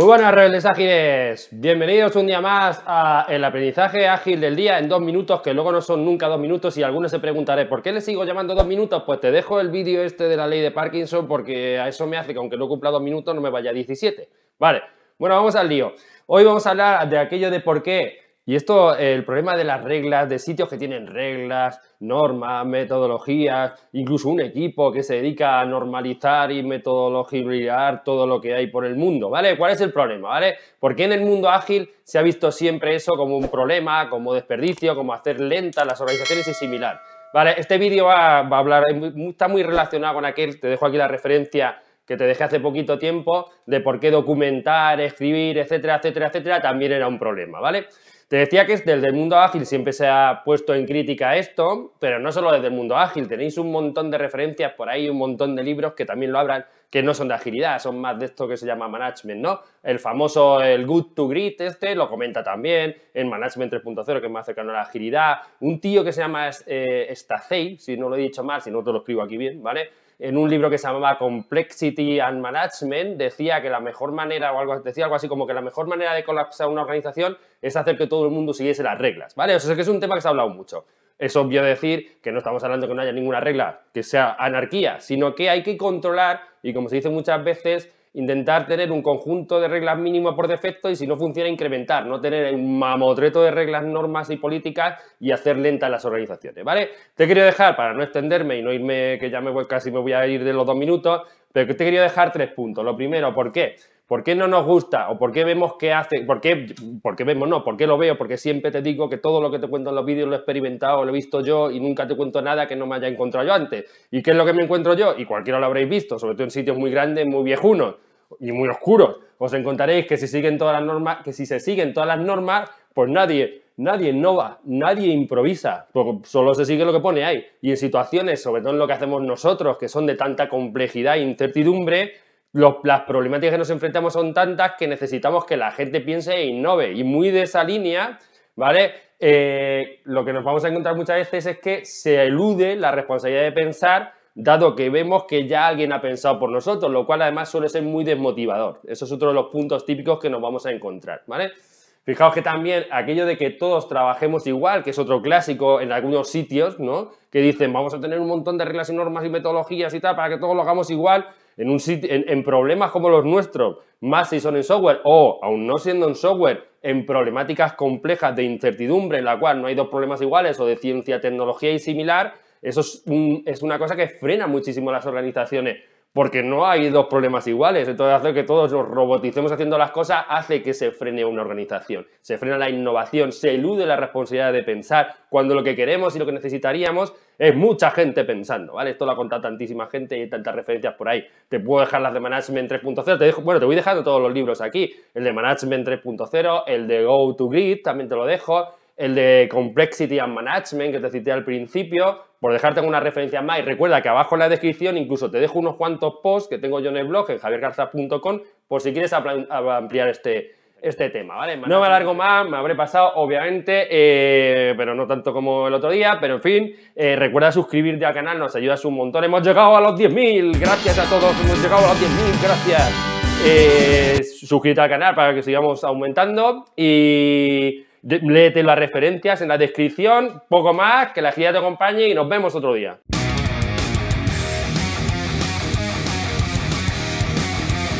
Muy buenas, rebeldes ágiles. Bienvenidos un día más a el aprendizaje ágil del día en dos minutos, que luego no son nunca dos minutos. Y algunos se preguntaré, ¿por qué le sigo llamando dos minutos? Pues te dejo el vídeo este de la ley de Parkinson, porque a eso me hace que aunque no cumpla dos minutos, no me vaya a 17. Vale, bueno, vamos al lío. Hoy vamos a hablar de aquello de por qué y esto, el problema de las reglas, de sitios que tienen reglas, normas, metodologías, incluso un equipo que se dedica a normalizar y metodologizar todo lo que hay por el mundo, ¿vale? ¿Cuál es el problema, ¿vale? Porque en el mundo ágil se ha visto siempre eso como un problema, como desperdicio, como hacer lentas las organizaciones y similar. Vale, este vídeo va, va a hablar, está muy relacionado con aquel, te dejo aquí la referencia que te dejé hace poquito tiempo de por qué documentar, escribir, etcétera, etcétera, etcétera, también era un problema, ¿vale? Te decía que desde el mundo ágil siempre se ha puesto en crítica esto, pero no solo desde el mundo ágil, tenéis un montón de referencias por ahí, un montón de libros que también lo hablan, que no son de agilidad, son más de esto que se llama management, ¿no? El famoso, el good to great este, lo comenta también, en Management 3.0, que es más cercano a la agilidad, un tío que se llama eh, Stacey, si no lo he dicho mal, si no te lo escribo aquí bien, ¿vale? En un libro que se llamaba Complexity and Management, decía que la mejor manera, o algo, decía algo así como que la mejor manera de colapsar una organización es hacer que todo el mundo siguiese las reglas, ¿vale? O sea, que es un tema que se ha hablado mucho. Es obvio decir que no estamos hablando de que no haya ninguna regla que sea anarquía, sino que hay que controlar, y como se dice muchas veces, intentar tener un conjunto de reglas mínimas por defecto y si no funciona incrementar, no tener un mamotreto de reglas, normas y políticas y hacer lentas las organizaciones, ¿vale? Te quería dejar, para no extenderme y no irme, que ya me voy, casi me voy a ir de los dos minutos, pero te quería dejar tres puntos. Lo primero, ¿por qué? ¿Por qué no nos gusta? ¿O por qué vemos que hace? ¿Por qué, por qué vemos? No, ¿por qué lo veo? Porque siempre te digo que todo lo que te cuento en los vídeos lo he experimentado, lo he visto yo y nunca te cuento nada que no me haya encontrado yo antes. ¿Y qué es lo que me encuentro yo? Y cualquiera lo habréis visto, sobre todo en sitios muy grandes, muy viejunos y muy oscuros. Os encontraréis que si siguen todas las normas, que si se siguen todas las normas, pues nadie, nadie innova, nadie improvisa, solo se sigue lo que pone ahí. Y en situaciones, sobre todo en lo que hacemos nosotros, que son de tanta complejidad e incertidumbre, las problemáticas que nos enfrentamos son tantas que necesitamos que la gente piense e innove. Y muy de esa línea, ¿vale? Eh, lo que nos vamos a encontrar muchas veces es que se elude la responsabilidad de pensar, dado que vemos que ya alguien ha pensado por nosotros, lo cual además suele ser muy desmotivador. Eso es otro de los puntos típicos que nos vamos a encontrar, ¿vale? Fijaos que también aquello de que todos trabajemos igual, que es otro clásico en algunos sitios, ¿no? Que dicen, vamos a tener un montón de reglas y normas y metodologías y tal para que todos lo hagamos igual, en, un en, problemas como los nuestros, más si son en software o, aún no siendo en software, en problemáticas complejas de incertidumbre en la cual no hay dos problemas iguales o de ciencia, tecnología y similar, eso es, es una cosa que frena muchísimo las organizaciones porque no hay dos problemas iguales. Entonces, hacer que todos nos roboticemos haciendo las cosas hace que se frene una organización. Se frena la innovación, se elude la responsabilidad de pensar cuando lo que queremos y lo que necesitaríamos es mucha gente pensando, ¿vale? Esto lo ha contado tantísima gente y hay tantas referencias por ahí. Te puedo dejar las de Management 3.0, te dejo, bueno, te voy dejando todos los libros aquí. El de Management 3.0, el de Go to Grid, también te lo dejo el de Complexity and Management que te cité al principio, por dejarte una referencia más. Y recuerda que abajo en la descripción incluso te dejo unos cuantos posts que tengo yo en el blog, en javiergarza.com, por si quieres ampliar este, este tema, ¿vale? No me alargo más, me habré pasado, obviamente, eh, pero no tanto como el otro día, pero en fin, eh, recuerda suscribirte al canal, nos ayudas un montón. Hemos llegado a los 10.000, gracias a todos, hemos llegado a los 10.000, gracias. Eh, suscríbete al canal para que sigamos aumentando y léete las referencias en la descripción, poco más, que la guía te acompañe y nos vemos otro día.